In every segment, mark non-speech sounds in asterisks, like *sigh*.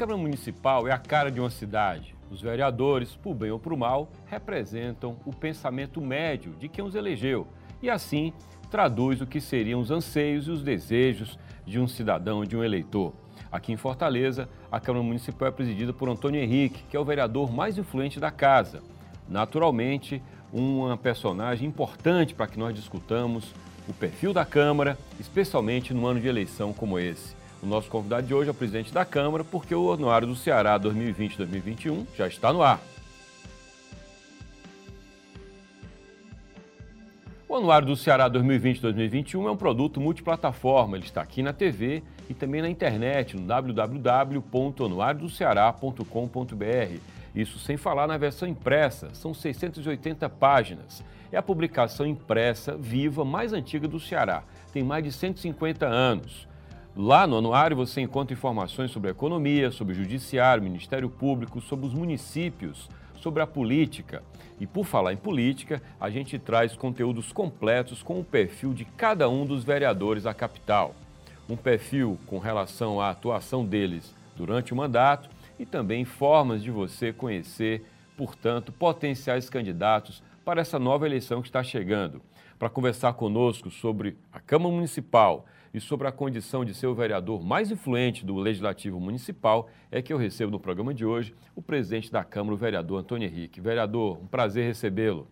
Câmara Municipal é a cara de uma cidade. Os vereadores, por bem ou por mal, representam o pensamento médio de quem os elegeu e, assim, traduz o que seriam os anseios e os desejos de um cidadão, de um eleitor. Aqui em Fortaleza, a Câmara Municipal é presidida por Antônio Henrique, que é o vereador mais influente da casa. Naturalmente, uma personagem importante para que nós discutamos o perfil da Câmara, especialmente no ano de eleição como esse. O nosso convidado de hoje é o presidente da Câmara, porque o Anuário do Ceará 2020-2021 já está no ar. O Anuário do Ceará 2020-2021 é um produto multiplataforma. Ele está aqui na TV e também na internet, no www.anuariodoceará.com.br. Isso sem falar na versão impressa, são 680 páginas. É a publicação impressa viva mais antiga do Ceará. Tem mais de 150 anos. Lá no anuário você encontra informações sobre a economia, sobre o judiciário, Ministério Público, sobre os municípios, sobre a política. E por falar em política, a gente traz conteúdos completos com o perfil de cada um dos vereadores da capital. Um perfil com relação à atuação deles durante o mandato e também formas de você conhecer, portanto, potenciais candidatos para essa nova eleição que está chegando. Para conversar conosco sobre a Câmara Municipal, e sobre a condição de ser o vereador mais influente do Legislativo Municipal, é que eu recebo no programa de hoje o presidente da Câmara, o vereador Antônio Henrique. Vereador, um prazer recebê-lo.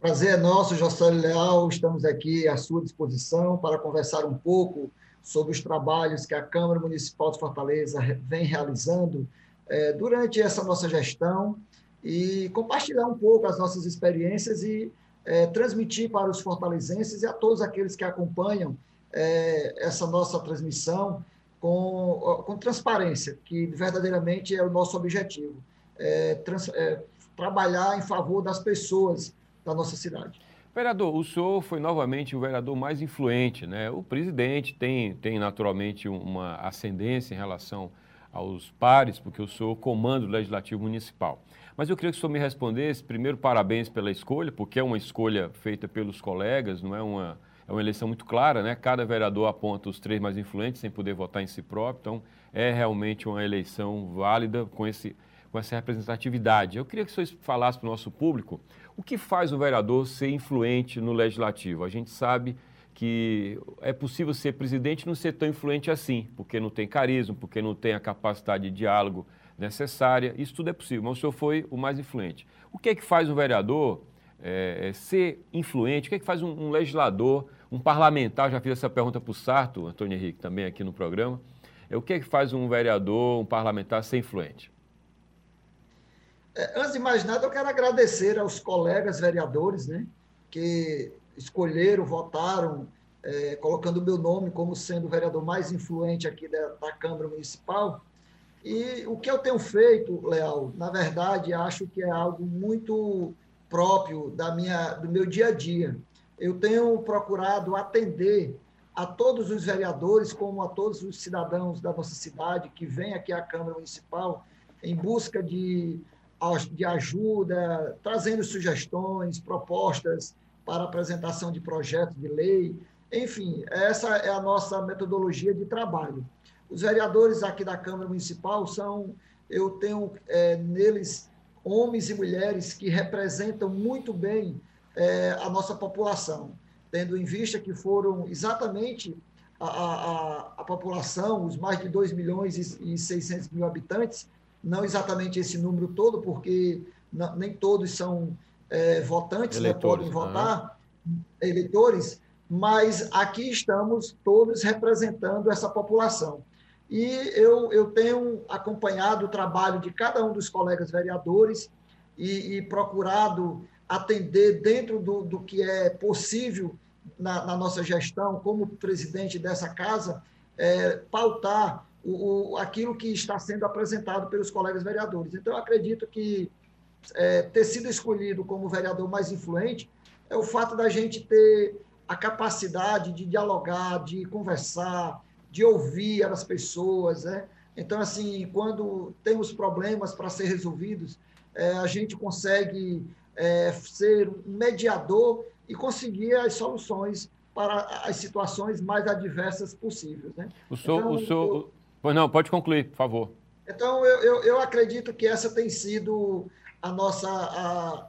Prazer é nosso, Josélio Leal. Estamos aqui à sua disposição para conversar um pouco sobre os trabalhos que a Câmara Municipal de Fortaleza vem realizando é, durante essa nossa gestão e compartilhar um pouco as nossas experiências e é, transmitir para os fortalezenses e a todos aqueles que acompanham é, essa nossa transmissão com, com transparência, que verdadeiramente é o nosso objetivo, é, trans, é, trabalhar em favor das pessoas da nossa cidade. Vereador, o senhor foi novamente o vereador mais influente, né? O presidente tem, tem naturalmente uma ascendência em relação aos pares, porque eu sou comando legislativo municipal. Mas eu queria que o senhor me respondesse, primeiro, parabéns pela escolha, porque é uma escolha feita pelos colegas, não é uma, é uma eleição muito clara, né? Cada vereador aponta os três mais influentes sem poder votar em si próprio. Então, é realmente uma eleição válida com, esse, com essa representatividade. Eu queria que o senhor falasse para o nosso público o que faz o vereador ser influente no legislativo. A gente sabe que é possível ser presidente e não ser tão influente assim, porque não tem carisma, porque não tem a capacidade de diálogo necessária. Isso tudo é possível, mas o senhor foi o mais influente. O que é que faz um vereador é, é, ser influente? O que é que faz um, um, legislador, um parlamentar? Já fiz essa pergunta para o Sarto, Antônio Henrique, também aqui no programa. É, o que é que faz um vereador, um parlamentar ser influente? É, antes de mais nada, eu quero agradecer aos colegas vereadores né, que escolheram, votaram, é, colocando o meu nome como sendo o vereador mais influente aqui da, da Câmara Municipal. E o que eu tenho feito, Leal, na verdade, acho que é algo muito próprio da minha, do meu dia a dia. Eu tenho procurado atender a todos os vereadores, como a todos os cidadãos da nossa cidade que vêm aqui à Câmara Municipal em busca de, de ajuda, trazendo sugestões, propostas para apresentação de projetos de lei. Enfim, essa é a nossa metodologia de trabalho. Os vereadores aqui da Câmara Municipal são, eu tenho é, neles homens e mulheres que representam muito bem é, a nossa população, tendo em vista que foram exatamente a, a, a população, os mais de 2 milhões e 600 mil habitantes, não exatamente esse número todo, porque não, nem todos são é, votantes, né, podem votar, uhum. eleitores, mas aqui estamos todos representando essa população. E eu, eu tenho acompanhado o trabalho de cada um dos colegas vereadores e, e procurado atender dentro do, do que é possível na, na, nossa gestão, como presidente dessa casa, é, pautar o, o, aquilo que está sendo apresentado pelos colegas vereadores. Então, eu acredito que é, ter sido escolhido como vereador mais influente é o fato da gente ter a capacidade de dialogar, de conversar, de ouvir as pessoas, né? Então, assim, quando temos problemas para ser resolvidos, é, a gente consegue é, ser um mediador e conseguir as soluções para as situações mais adversas possíveis, né? O senhor, então, o senhor... Eu... Não, pode concluir, por favor. Então, eu, eu, eu, acredito que essa tem sido a nossa, a,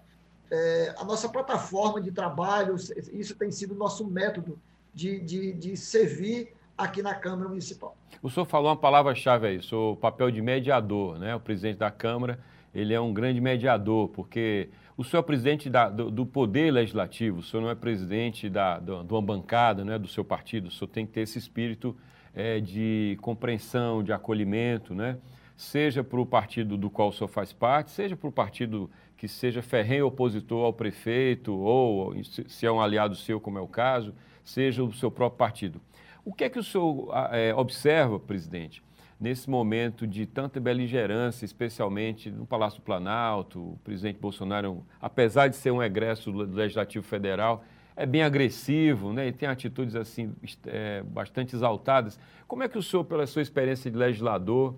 é, a nossa plataforma de trabalho, isso tem sido o nosso método de, de, de servir aqui na Câmara Municipal. O senhor falou uma palavra-chave aí, o papel de mediador, né? O presidente da Câmara, ele é um grande mediador, porque o senhor é presidente da, do, do, Poder Legislativo, o senhor não é presidente da, do, de uma bancada, né, do seu partido, o senhor tem que ter esse espírito é, de compreensão, de acolhimento, né? seja para o partido do qual o senhor faz parte, seja para o partido que seja ferrenho opositor ao prefeito, ou se é um aliado seu, como é o caso, seja o seu próprio partido. O que é que o senhor é, observa, presidente, nesse momento de tanta beligerância, especialmente no Palácio Planalto, o presidente Bolsonaro, apesar de ser um egresso do Legislativo Federal, é bem agressivo, né? E tem atitudes assim é, bastante exaltadas. Como é que o senhor, pela sua experiência de legislador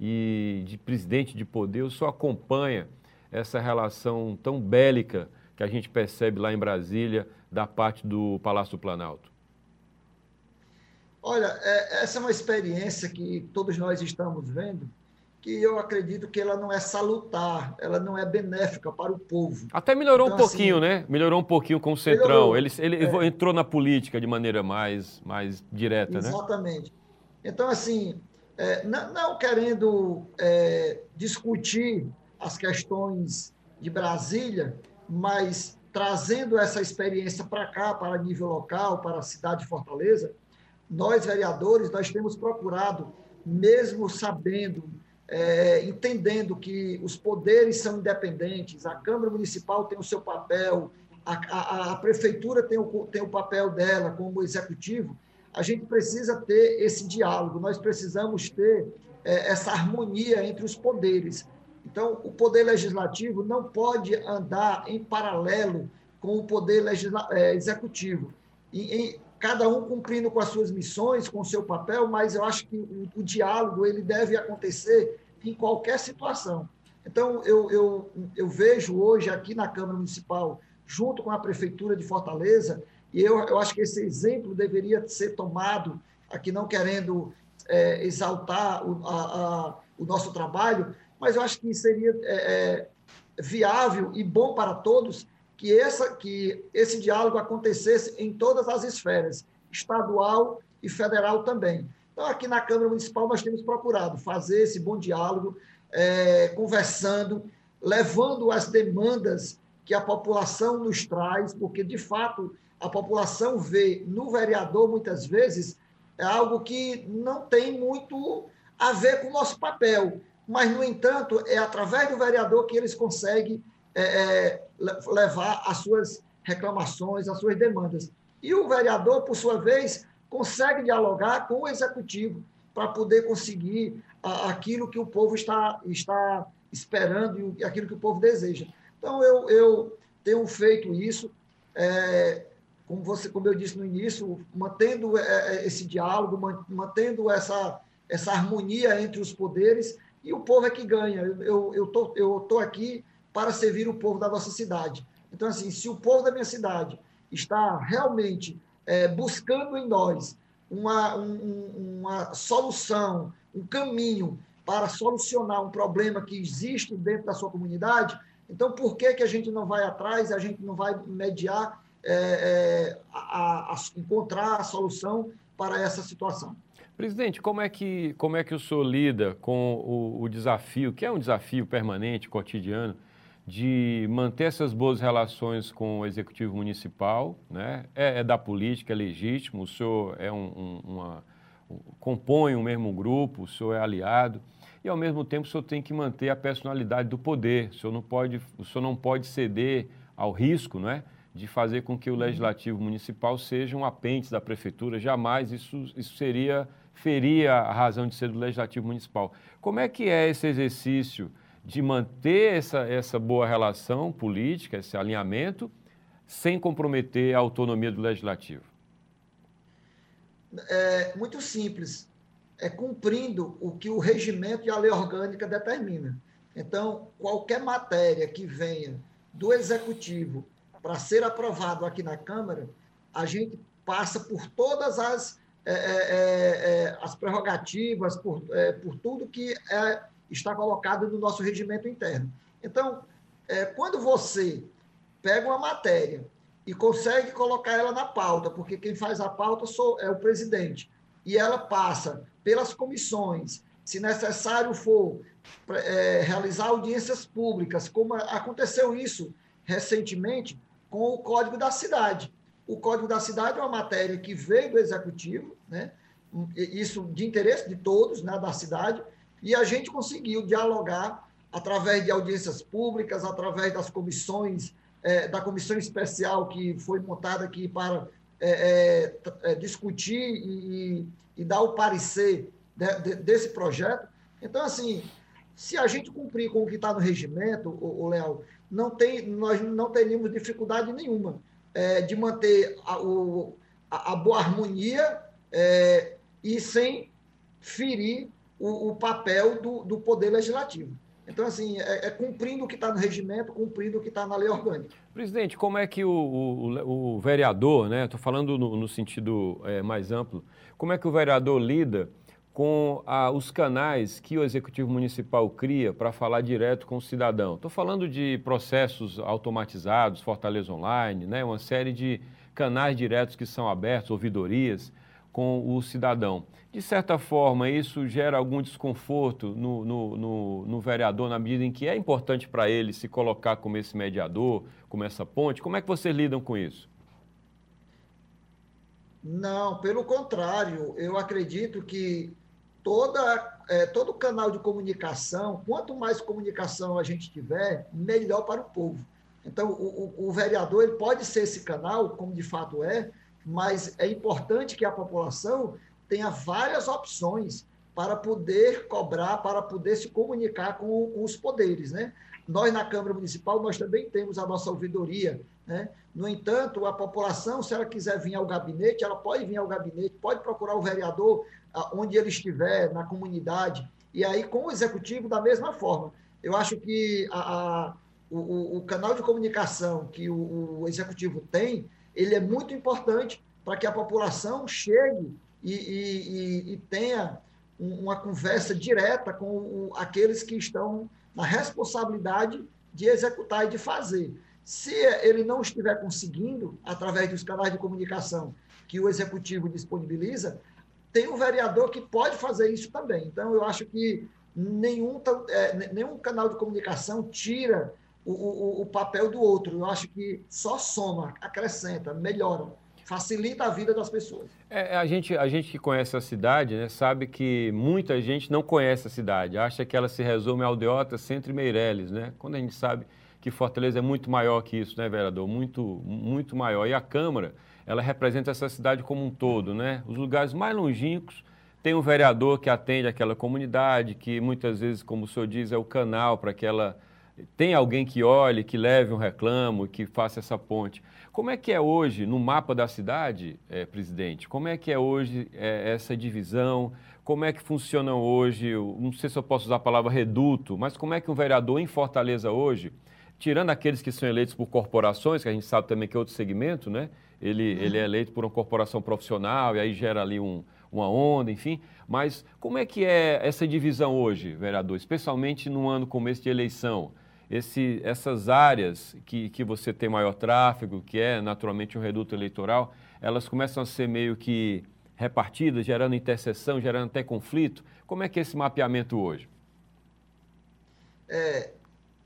e de presidente de poder, o senhor acompanha essa relação tão bélica que a gente percebe lá em Brasília da parte do Palácio Planalto? Olha, é, essa é uma experiência que todos nós estamos vendo, que eu acredito que ela não é salutar, ela não é benéfica para o povo. Até melhorou então, um pouquinho, assim, né? Melhorou um pouquinho com o Centrão. Melhorou, ele, ele é, entrou na política de maneira mais, mais direta, exatamente. né? Exatamente. Então, assim, é, não, não, querendo é, discutir as questões de Brasília, mas trazendo essa experiência para cá, para nível local, para a cidade de Fortaleza, nós, vereadores, nós temos procurado, mesmo sabendo, é, entendendo que os poderes são independentes, a Câmara Municipal tem o seu papel, a, a, a Prefeitura tem o, tem o papel dela como executivo, a gente precisa ter esse diálogo, nós precisamos ter é, essa harmonia entre os poderes. Então, o poder legislativo não pode andar em paralelo com o poder legisla é, executivo. E, em, cada um cumprindo com as suas missões, com o seu papel, mas eu acho que o, o diálogo ele deve acontecer em qualquer situação. Então, eu, eu, eu vejo hoje aqui na Câmara Municipal, junto com a Prefeitura de Fortaleza, e eu, eu acho que esse exemplo deveria ser tomado, aqui não querendo é, exaltar o, a, a, o nosso trabalho, mas eu acho que seria é, é, viável e bom para todos que, essa, que esse diálogo acontecesse em todas as esferas, estadual e federal também. Então, aqui na Câmara Municipal, nós temos procurado fazer esse bom diálogo, é, conversando, levando as demandas que a população nos traz, porque, de fato, a população vê no vereador, muitas vezes, é algo que não tem muito a ver com o nosso papel. Mas, no entanto, é através do vereador que eles conseguem é, é, levar as suas reclamações, as suas demandas. E o vereador, por sua vez, consegue dialogar com o executivo para poder conseguir aquilo que o povo está, está esperando e aquilo que o povo deseja. Então, eu, eu tenho feito isso. É, como, você, como eu disse no início, mantendo é, é, esse diálogo, mantendo essa, essa harmonia entre os poderes, e o povo é que ganha. Eu estou eu tô, eu aqui para servir o povo da nossa cidade. Então, assim, se o povo da minha cidade está realmente é, buscando em nós uma, um, uma solução, um caminho para solucionar um problema que existe dentro da sua comunidade, então por que, que a gente não vai atrás, a gente não vai mediar é, é, a, a, encontrar a solução para essa situação. Presidente, como é que, como é que o senhor lida com o, o desafio, que é um desafio permanente, cotidiano, de manter essas boas relações com o executivo municipal, né? É, é da política, é legítimo, o senhor é um, um, uma, um, compõe o mesmo grupo, o senhor é aliado, e ao mesmo tempo o senhor tem que manter a personalidade do poder, o senhor não pode, o senhor não pode ceder ao risco, não é? de fazer com que o legislativo municipal seja um apêndice da prefeitura. Jamais isso, isso seria feria a razão de ser do legislativo municipal. Como é que é esse exercício de manter essa, essa boa relação política, esse alinhamento, sem comprometer a autonomia do legislativo? É muito simples. É cumprindo o que o regimento e a lei orgânica determina. Então, qualquer matéria que venha do executivo para ser aprovado aqui na Câmara, a gente passa por todas as, é, é, é, é as prerrogativas, por, é, por tudo que é está colocado no nosso regimento interno. Então, é, quando você pega uma matéria e consegue colocar ela na pauta, porque quem faz a pauta sou, é o presidente, e ela passa pelas comissões, se necessário for é, realizar audiências públicas, como aconteceu isso recentemente com o Código da Cidade. O Código da Cidade é uma matéria que veio do Executivo, né? isso de interesse de todos né, da cidade, e a gente conseguiu dialogar através de audiências públicas, através das comissões, é, da comissão especial que foi montada aqui para é, é, discutir e, e, dar o parecer de, de, desse projeto. Então, assim, se a gente cumprir com o que está no regimento, o, Léo, não tem, nós não teríamos dificuldade nenhuma de manter a, o, a, a boa harmonia e sem ferir o, o papel do, do, Poder Legislativo. Então, assim, é, é cumprindo o que está no regimento, cumprindo o que está na lei orgânica. Presidente, como é que o, o, o vereador, né, estou falando no, no sentido é, mais amplo, como é que o vereador lida com ah, os canais que o Executivo Municipal cria para falar direto com o cidadão. Estou falando de processos automatizados, Fortaleza Online, né, uma série de canais diretos que são abertos, ouvidorias com o cidadão. De certa forma, isso gera algum desconforto no, no, no, no vereador, na medida em que é importante para ele se colocar como esse mediador, como essa ponte. Como é que vocês lidam com isso? Não, pelo contrário, eu acredito que toda, é, todo canal de comunicação, quanto mais comunicação a gente tiver, melhor para o povo. Então, o, o, o vereador ele pode ser esse canal, como de fato é, mas é importante que a população tenha várias opções para poder cobrar, para poder se comunicar com, com os poderes, né? Nós, na Câmara Municipal, nós também temos a nossa ouvidoria, né? No entanto, a população, se ela quiser vir ao gabinete, ela pode vir ao gabinete, pode procurar o vereador onde ele estiver, na comunidade, e aí com o executivo da mesma forma. Eu acho que a, a, o, o, canal de comunicação que o, o, executivo tem, ele é muito importante para que a população chegue e, e, e, tenha uma conversa direta com aqueles que estão na responsabilidade de executar e de fazer. Se ele não estiver conseguindo, através dos canais de comunicação que o executivo disponibiliza, tem um vereador que pode fazer isso também. Então, eu acho que nenhum, é, nenhum canal de comunicação tira o, o, o, papel do outro. Eu acho que só soma, acrescenta, melhora, facilita a vida das pessoas. É, a, gente, a gente que conhece a cidade né, sabe que muita gente não conhece a cidade, acha que ela se resume ao Aldeota, Centro e Meireles, né? quando a gente sabe que Fortaleza é muito maior que isso, né, vereador? Muito, muito maior. E a Câmara ela representa essa cidade como um todo, né? Os lugares mais longínquos tem um vereador que atende aquela comunidade, que muitas vezes, como o senhor diz, é o canal para que ela tem alguém que olhe, que leve um reclamo, que faça essa ponte. Como é que é hoje, no mapa da cidade, é, presidente, como é que é hoje é, essa divisão? Como é que funciona hoje, não sei se eu posso usar a palavra reduto, mas como é que um vereador em Fortaleza hoje, tirando aqueles que são eleitos por corporações, que a gente sabe também que é outro segmento, né? ele, uhum. ele é eleito por uma corporação profissional e aí gera ali um, uma onda, enfim. Mas como é que é essa divisão hoje, vereador, especialmente num ano como esse de eleição? Esse, essas áreas que, que você tem maior tráfego, que é naturalmente um reduto eleitoral, elas começam a ser meio que repartidas, gerando interseção, gerando até conflito. Como é que é esse mapeamento hoje? É,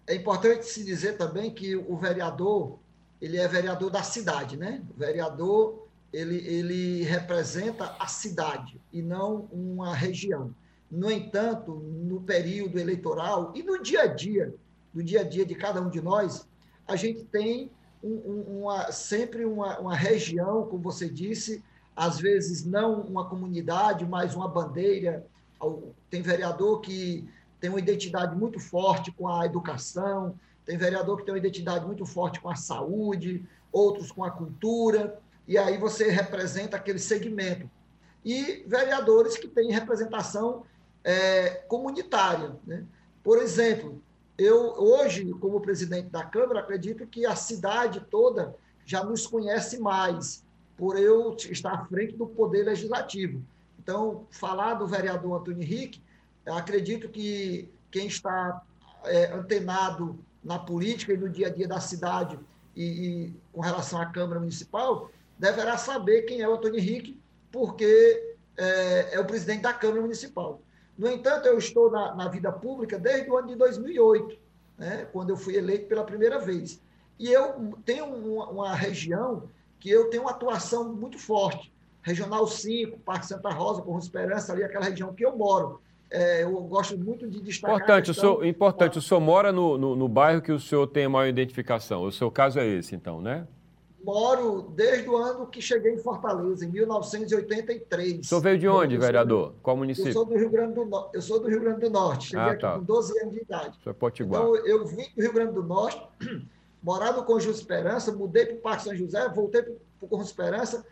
é importante se dizer também que o vereador ele é vereador da cidade, né? O vereador, ele, ele representa a cidade e não uma região. No entanto, no período eleitoral e no dia a dia, no dia a dia de cada um de nós, a gente tem um, uma, sempre uma, uma região, como você disse, às vezes não uma comunidade, mas uma bandeira. Tem vereador que tem uma identidade muito forte com a educação, tem vereador que tem uma identidade muito forte com a saúde, outros com a cultura, e aí você representa aquele segmento. E vereadores que têm representação é, comunitária. Né? Por exemplo, eu hoje, como presidente da Câmara, acredito que a cidade toda já nos conhece mais, por eu estar à frente do Poder Legislativo. Então, falar do vereador Antônio Henrique, acredito que quem está é, antenado na política e no dia a dia da cidade e, e, com relação à Câmara Municipal, deverá saber quem é o Antônio Henrique, porque é, é o presidente da Câmara Municipal. No entanto, eu estou na, na vida pública desde o ano de 2008, né, quando eu fui eleito pela primeira vez. E eu tenho uma, uma região que eu tenho uma atuação muito forte. Regional 5, Parque Santa Rosa, Corro Esperança, ali aquela região que eu moro. É, eu gosto muito de destacar. Importante, o senhor, importante, o senhor mora no, no, no, bairro que o senhor tem a maior identificação. O seu caso é esse, então, né? Moro desde o ano que cheguei em Fortaleza, em 1983. O senhor veio de onde, vereador? Qual município? Eu sou do Rio Grande do, no... eu sou do Rio Grande do Norte. Cheguei ah, tá. aqui com 12 anos de idade. O senhor é Potiguar. Então, eu vim do Rio Grande do Norte, *clears throat* morava no Conjunto Esperança, mudei para o Parque São José, voltei para o Conjunto Esperança,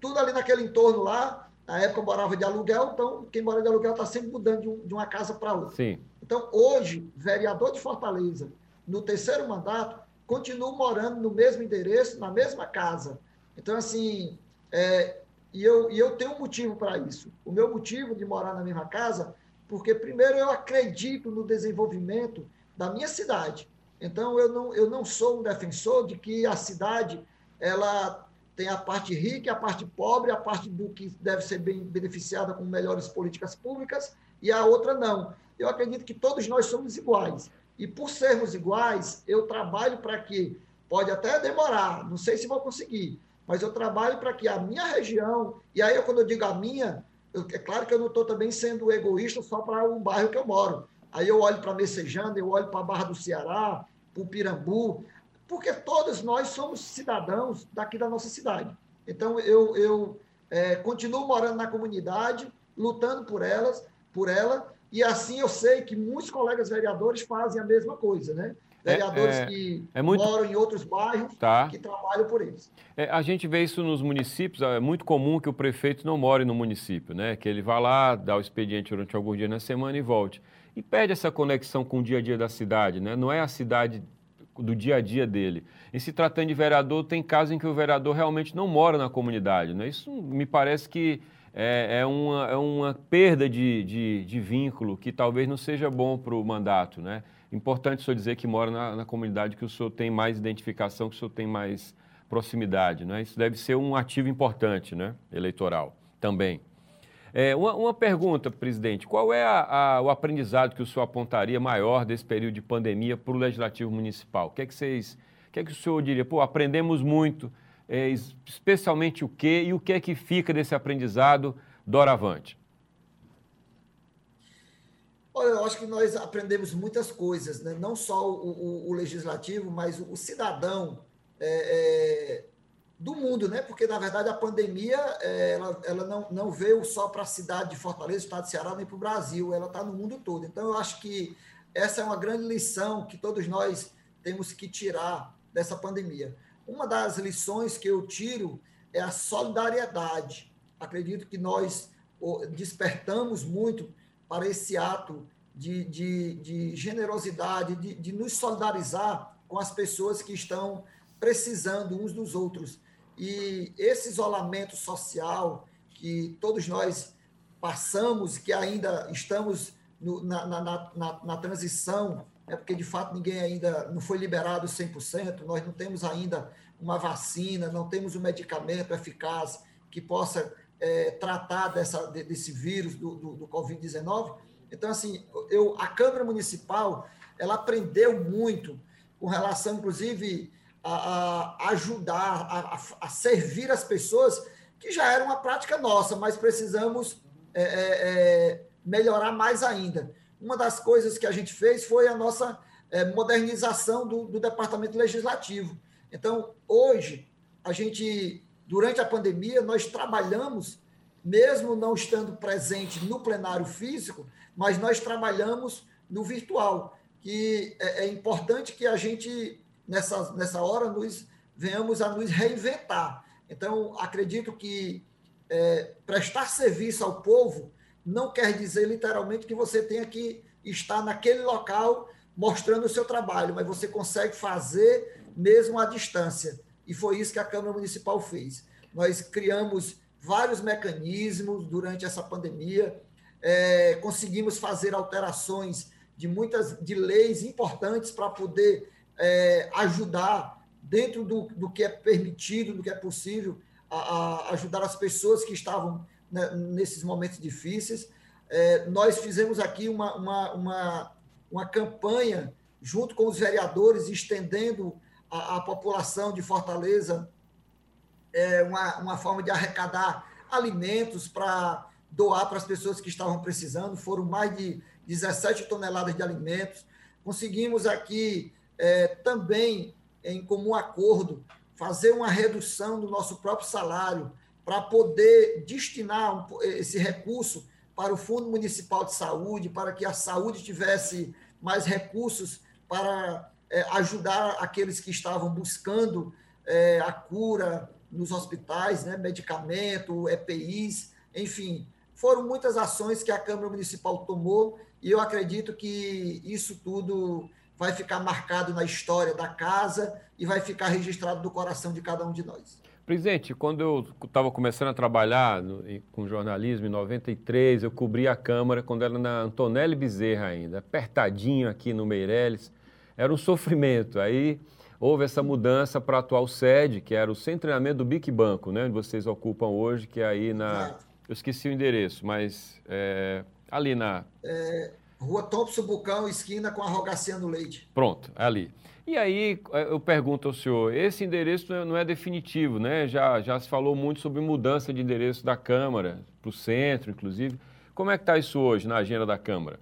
tudo ali naquele entorno lá. Na época eu morava de aluguel, então quem mora de aluguel está sempre mudando de, um, de uma casa para outra. Sim. Então, hoje, vereador de Fortaleza, no terceiro mandato, continuo morando no mesmo endereço, na mesma casa. Então, assim, é, e, eu, e eu tenho um motivo para isso. O meu motivo de morar na mesma casa, porque, primeiro, eu acredito no desenvolvimento da minha cidade. Então, eu não, eu não sou um defensor de que a cidade ela tem a parte rica, a parte pobre, a parte do que deve ser bem beneficiada com melhores políticas públicas, e a outra não. Eu acredito que todos nós somos iguais. E por sermos iguais, eu trabalho para que, pode até demorar, não sei se vou conseguir, mas eu trabalho para que a minha região, e aí quando eu digo a minha, eu, é claro que eu não estou também sendo egoísta só para o bairro que eu moro. Aí eu olho para Messejana, eu olho para a Barra do Ceará, para o Pirambu, porque todos nós somos cidadãos daqui da nossa cidade. Então eu, eu é, continuo morando na comunidade, lutando por elas, por ela, e assim eu sei que muitos colegas vereadores fazem a mesma coisa, né? É, vereadores é, é, que é muito... moram em outros bairros tá. que trabalham por eles. É, a gente vê isso nos municípios, é muito comum que o prefeito não more no município, né? Que ele vá lá, dá o expediente durante alguns dias na semana e volte. E perde essa conexão com o dia a dia da cidade, né? Não é a cidade do dia a dia dele. E se tratando de vereador, tem casos em que o vereador realmente não mora na comunidade, né? Isso me parece que é, é, uma, é uma perda de, de, de, vínculo que talvez não seja bom para o mandato. Né? Importante o senhor dizer que mora na, na, comunidade, que o senhor tem mais identificação, que o senhor tem mais proximidade. Né? Isso deve ser um ativo importante né? eleitoral também. É, uma, uma, pergunta, presidente: qual é a, a, o aprendizado que o senhor apontaria maior desse período de pandemia para o Legislativo Municipal? O que é que vocês. O que é que o senhor diria? Pô, aprendemos muito é, especialmente o que e o que é que fica desse aprendizado doravante? Olha, eu acho que nós aprendemos muitas coisas, né? não só o, o, o legislativo, mas o, o cidadão é, é, do mundo, né? porque, na verdade, a pandemia é, ela, ela não, não veio só para a cidade de Fortaleza, estado de Ceará, nem para o Brasil, ela está no mundo todo. Então, eu acho que essa é uma grande lição que todos nós temos que tirar dessa pandemia. Uma das lições que eu tiro é a solidariedade. Acredito que nós despertamos muito para esse ato de, de, de generosidade, de, de nos solidarizar com as pessoas que estão precisando uns dos outros. E esse isolamento social que todos nós passamos, que ainda estamos no, na, na, na, na, transição é porque de fato ninguém ainda não foi liberado 100%, nós não temos ainda uma vacina, não temos um medicamento eficaz que possa é, tratar dessa, desse vírus do, do, do Covid-19. Então, assim, eu, a Câmara Municipal, ela aprendeu muito com relação, inclusive, a, a ajudar, a, a, servir as pessoas, que já era uma prática nossa, mas precisamos é, é, é melhorar mais ainda uma das coisas que a gente fez foi a nossa é, modernização do, do departamento legislativo. Então, hoje, a gente, durante a pandemia, nós trabalhamos, mesmo não estando presente no plenário físico, mas nós trabalhamos no virtual, que é, é importante que a gente, nessa, nessa hora, nos venhamos a nos reinventar. Então, acredito que é, prestar serviço ao povo não quer dizer literalmente que você tenha que estar naquele local mostrando o seu trabalho, mas você consegue fazer mesmo à distância. E foi isso que a Câmara Municipal fez. Nós criamos vários mecanismos durante essa pandemia, é, conseguimos fazer alterações de muitas de leis importantes para poder é, ajudar dentro do, do que é permitido, do que é possível, a, a ajudar as pessoas que estavam né, nesses momentos difíceis. É, nós fizemos aqui uma, uma, uma, uma, campanha junto com os vereadores, estendendo a, a população de Fortaleza é, uma, uma forma de arrecadar alimentos para doar para as pessoas que estavam precisando. Foram mais de 17 toneladas de alimentos. Conseguimos aqui é, também, em comum acordo, fazer uma redução do nosso próprio salário para poder destinar esse recurso para o Fundo Municipal de Saúde, para que a saúde tivesse mais recursos para é, ajudar aqueles que estavam buscando é, a cura nos hospitais, né, medicamento, EPIs, enfim, foram muitas ações que a Câmara Municipal tomou e eu acredito que isso tudo vai ficar marcado na história da casa e vai ficar registrado no coração de cada um de nós. Presidente, quando eu estava começando a trabalhar no, com jornalismo em 93, eu cobri a Câmara quando era na Antonelli Bezerra ainda, apertadinho aqui no Meireles. Era um sofrimento. Aí houve essa mudança para a atual sede, que era o centro de treinamento do Bic Banco, né, onde vocês ocupam hoje, que é aí na... Eu esqueci o endereço, mas é, ali na... É, Rua Thompson Bucão, esquina com a Rogaciano Leite. Pronto, ali. E aí é, eu pergunto ao senhor, esse endereço não é, é definitivo, né? Já, já se falou muito sobre mudança de endereço da Câmara para o centro, inclusive. Como é que está isso hoje na agenda da Câmara?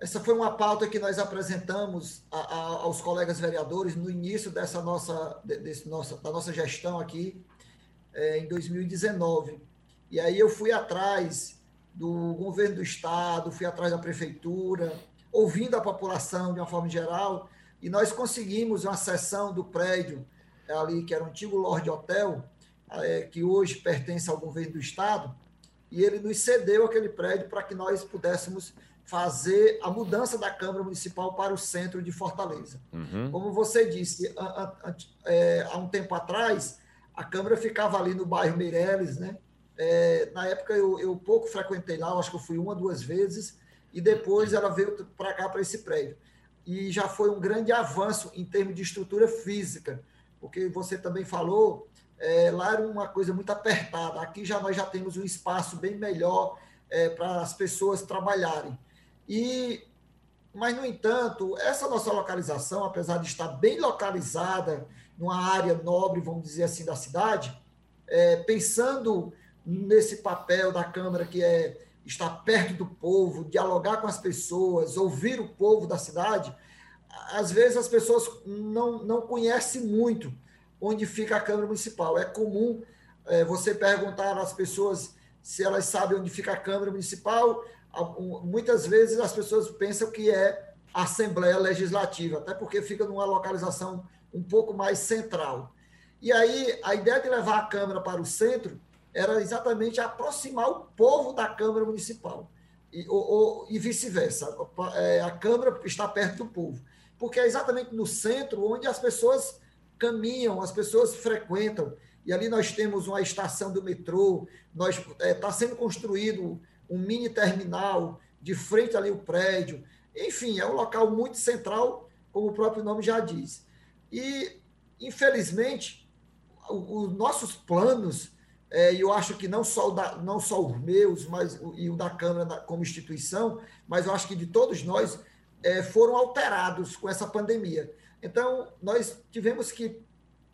Essa foi uma pauta que nós apresentamos a, a, aos colegas vereadores no início dessa nossa, desse nossa, da nossa gestão aqui, é, em 2019. E aí eu fui atrás do governo do estado, fui atrás da prefeitura, ouvindo a população de uma forma geral, e nós conseguimos uma sessão do prédio ali, que era o antigo Lorde Hotel, é, que hoje pertence ao governo do Estado, e ele nos cedeu aquele prédio para que nós pudéssemos fazer a mudança da Câmara Municipal para o centro de Fortaleza. Uhum. Como você disse, é, há um tempo atrás, a Câmara ficava ali no bairro Meireles, né? É, na época eu, eu pouco frequentei lá, acho que eu fui uma, duas vezes, e depois ela veio para cá, para esse prédio. E já foi um grande avanço em termos de estrutura física, porque você também falou, é, lá era uma coisa muito apertada, aqui já nós já temos um espaço bem melhor é, para as pessoas trabalharem. E, mas, no entanto, essa nossa localização, apesar de estar bem localizada numa área nobre, vamos dizer assim, da cidade, é, pensando nesse papel da Câmara que é estar perto do povo, dialogar com as pessoas, ouvir o povo da cidade, às vezes as pessoas não, não conhecem muito onde fica a Câmara Municipal. É comum é, você perguntar às pessoas se elas sabem onde fica a Câmara Municipal. Muitas vezes as pessoas pensam que é a Assembleia Legislativa, até porque fica numa localização um pouco mais central. E aí, a ideia de levar a Câmara para o centro era exatamente aproximar o povo da Câmara Municipal e, e vice-versa. É, a Câmara está perto do povo, porque é exatamente no centro onde as pessoas caminham, as pessoas frequentam. E ali nós temos uma estação do metrô, nós está é, tá sendo construído um mini terminal de frente ali o prédio. Enfim, é um local muito central, como o próprio nome já diz. E, infelizmente, os nossos planos é, e eu acho que não só, da, não só os meus, mas e o da Câmara como instituição, mas eu acho que de todos nós é, foram alterados com essa pandemia. Então, nós tivemos que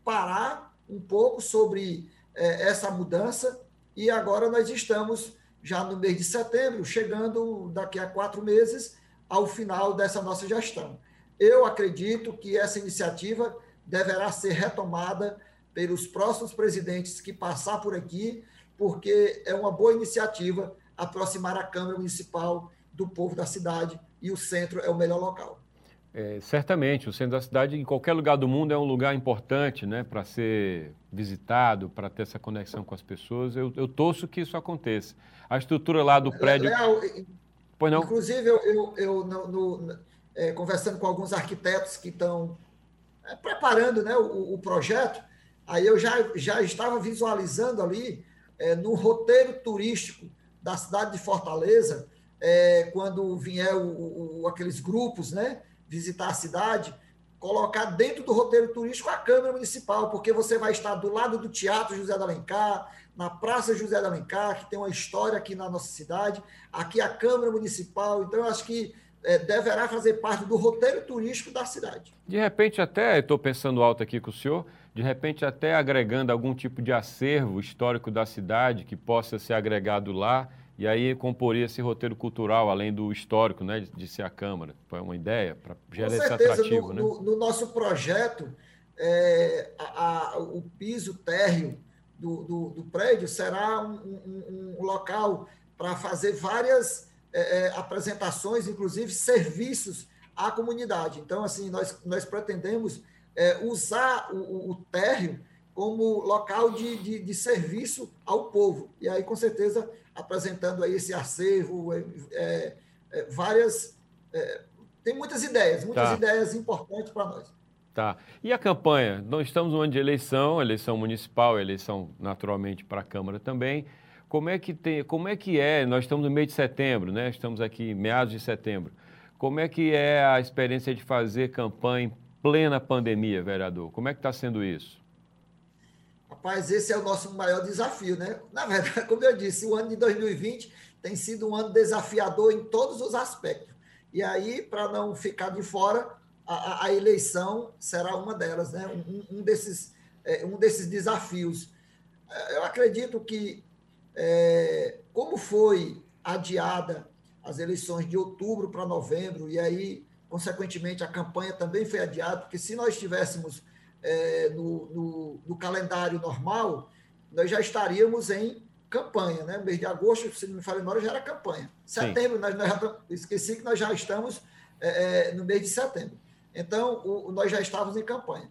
parar um pouco sobre é, essa mudança e agora nós estamos já no mês de setembro, chegando daqui a quatro meses ao final dessa nossa gestão. Eu acredito que essa iniciativa deverá ser retomada pelos próximos presidentes que passar por aqui, porque é uma boa iniciativa aproximar a Câmara Municipal do povo da cidade e o centro é o melhor local. É, certamente, o centro da cidade, em qualquer lugar do mundo, é um lugar importante né, para ser visitado, para ter essa conexão com as pessoas. Eu, eu torço que isso aconteça. A estrutura lá do prédio. Léo, pois não? Inclusive, eu, eu, eu no, no, é, conversando com alguns arquitetos que estão é, preparando né, o, o projeto, Aí eu já, já estava visualizando ali, é, no roteiro turístico da cidade de Fortaleza, é, quando vier o, o, aqueles grupos, né, visitar a cidade, colocar dentro do roteiro turístico a Câmara Municipal, porque você vai estar do lado do Teatro José de Alencar, na Praça José de Alencar, que tem uma história aqui na nossa cidade, aqui a Câmara Municipal. Então, eu acho que é, deverá fazer parte do roteiro turístico da cidade. De repente, até, estou pensando alto aqui com o senhor, de repente, até agregando algum tipo de acervo histórico da cidade que possa ser agregado lá e aí comporia esse roteiro cultural, além do histórico, né, de, ser a Câmara. Foi uma ideia para gerar esse atrativo. No, né? no, no nosso projeto, é, a, a, o piso térreo do, do, do prédio será um, um, um local para fazer várias é, é, apresentações, inclusive serviços à comunidade. Então, assim, nós, nós pretendemos é, usar o, o térreo como local de, de, de, serviço ao povo. E aí, com certeza, apresentando aí esse acervo, é, é, é várias. É, tem muitas ideias, muitas tá. ideias importantes para nós. Tá. E a campanha? Nós estamos no ano de eleição, eleição municipal, eleição naturalmente para a Câmara também. Como é que tem, como é que é? Nós estamos no mês de setembro, né? Estamos aqui meados de setembro. Como é que é a experiência de fazer campanha plena pandemia, vereador? Como é que está sendo isso? Rapaz, esse é o nosso maior desafio, né? Na verdade, *laughs* como eu disse, o ano de 2020 tem sido um ano desafiador em todos os aspectos. E aí, para não ficar de fora, a, a, eleição será uma delas, né? Um, um desses, é, um desses desafios. É, eu acredito que, é, como foi adiada as eleições de outubro para novembro, e aí, consequentemente, a campanha também foi adiada, porque se nós tivéssemos é, no, no, no, calendário normal, nós já estaríamos em campanha, né? Mês de agosto, se não me falha memória, já era campanha. Setembro, nós, nós já, esqueci que nós já estamos é, é, no mês de setembro. Então, o, nós já estávamos em campanha.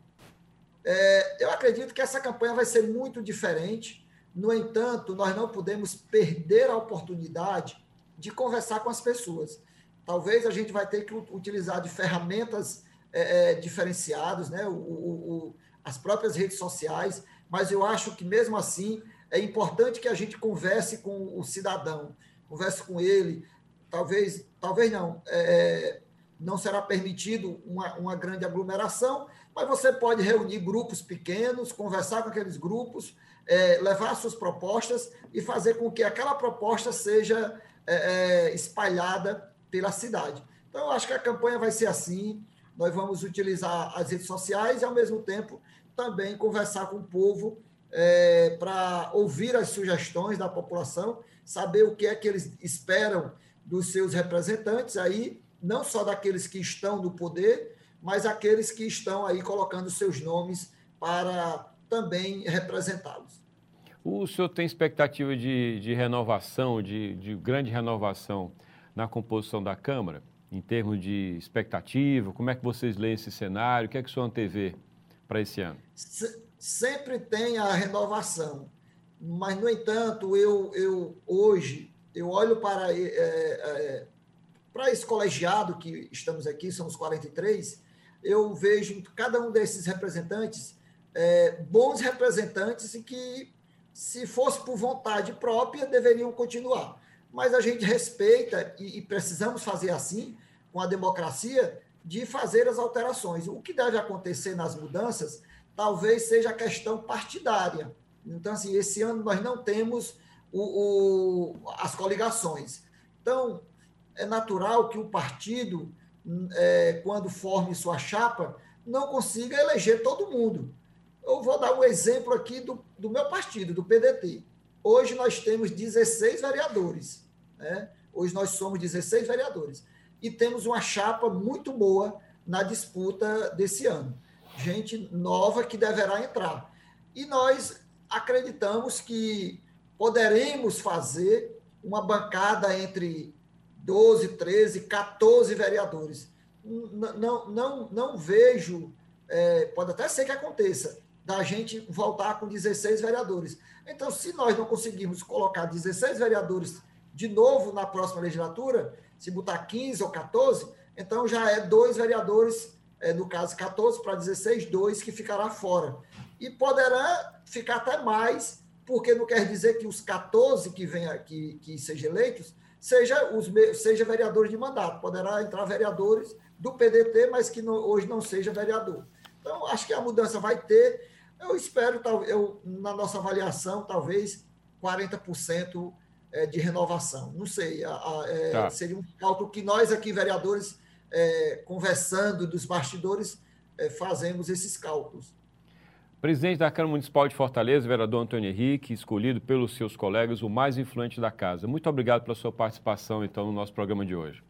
É, eu acredito que essa campanha vai ser muito diferente. No entanto, nós não podemos perder a oportunidade de conversar com as pessoas. Talvez a gente vai ter que utilizar de ferramentas é, é, diferenciados, né? O, o, o, as próprias redes sociais, mas eu acho que mesmo assim é importante que a gente converse com o cidadão, converse com ele. Talvez, talvez não, é, é, não será permitido uma, uma grande aglomeração, mas você pode reunir grupos pequenos, conversar com aqueles grupos, é, levar suas propostas e fazer com que aquela proposta seja é, é, espalhada pela cidade. Então, eu acho que a campanha vai ser assim nós vamos utilizar as redes sociais e, ao mesmo tempo, também conversar com o povo é, para ouvir as sugestões da população, saber o que é que eles esperam dos seus representantes, aí não só daqueles que estão no poder, mas aqueles que estão aí colocando seus nomes para também representá-los. O senhor tem expectativa de, de renovação, de, de grande renovação na composição da Câmara? em termos de expectativa? Como é que vocês leem esse cenário? O que é que o senhor antevê para esse ano? Sempre tem a renovação, mas, no entanto, eu, eu hoje eu olho para, é, é, para esse colegiado que estamos aqui, somos 43, eu vejo em cada um desses representantes é, bons representantes e que, se fosse por vontade própria, deveriam continuar mas a gente respeita e, e precisamos fazer assim com a democracia de fazer as alterações. O que deve acontecer nas mudanças talvez seja a questão partidária. Então, assim, esse ano nós não temos o, o, as coligações. Então, é natural que o partido, é, quando forme sua chapa, não consiga eleger todo mundo. Eu vou dar um exemplo aqui do, do meu partido, do PDT. Hoje nós temos 16 vereadores. Né? Hoje nós somos 16 vereadores e temos uma chapa muito boa na disputa desse ano. Gente nova que deverá entrar. E nós acreditamos que poderemos fazer uma bancada entre 12, 13, 14 vereadores. Não, não, não vejo, é, pode até ser que aconteça, da gente voltar com 16 vereadores. Então, se nós não conseguirmos colocar 16 vereadores de novo na próxima legislatura, se botar 15 ou 14, então já é dois vereadores, é, no caso 14 para 16, dois que ficará fora. E poderá ficar até mais, porque não quer dizer que os 14 que vêm aqui, que sejam eleitos, seja, os, seja vereadores de mandato. Poderá entrar vereadores do PDT, mas que hoje não seja vereador. Então, acho que a mudança vai ter. Eu espero, eu, na nossa avaliação, talvez 40% é, de renovação. Não sei, a, a, é, tá. seria um cálculo que nós aqui, vereadores, é, conversando dos bastidores, é, fazemos esses cálculos. Presidente da Câmara Municipal de Fortaleza, vereador Antônio Henrique, escolhido pelos seus colegas o mais influente da casa. Muito obrigado pela sua participação, então, no nosso programa de hoje.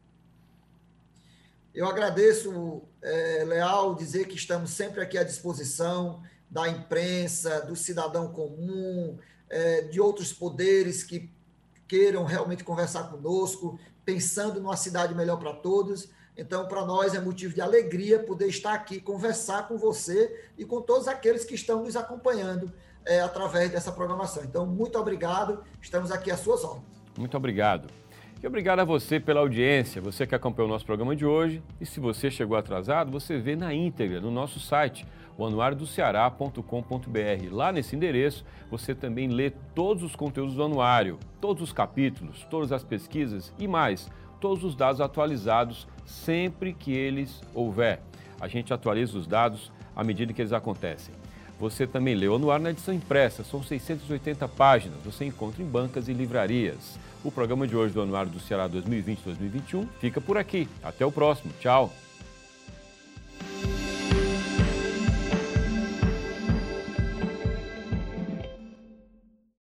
Eu agradeço, é, Leal, dizer que estamos sempre aqui à disposição da imprensa, do cidadão comum, é, de outros poderes que queiram realmente conversar conosco, pensando numa cidade melhor para todos. Então, para nós é motivo de alegria poder estar aqui, conversar com você e com todos aqueles que estão nos acompanhando é, através dessa programação. Então, muito obrigado, estamos aqui às suas ordens. Muito obrigado. E obrigado a você pela audiência, você que acompanhou o nosso programa de hoje. E se você chegou atrasado, você vê na íntegra no nosso site, o. Lá nesse endereço, você também lê todos os conteúdos do anuário, todos os capítulos, todas as pesquisas e mais todos os dados atualizados sempre que eles houver. A gente atualiza os dados à medida que eles acontecem. Você também leu no ar na edição impressa, são 680 páginas, você encontra em bancas e livrarias. O programa de hoje do Anuário do Ceará 2020-2021 fica por aqui. Até o próximo. Tchau!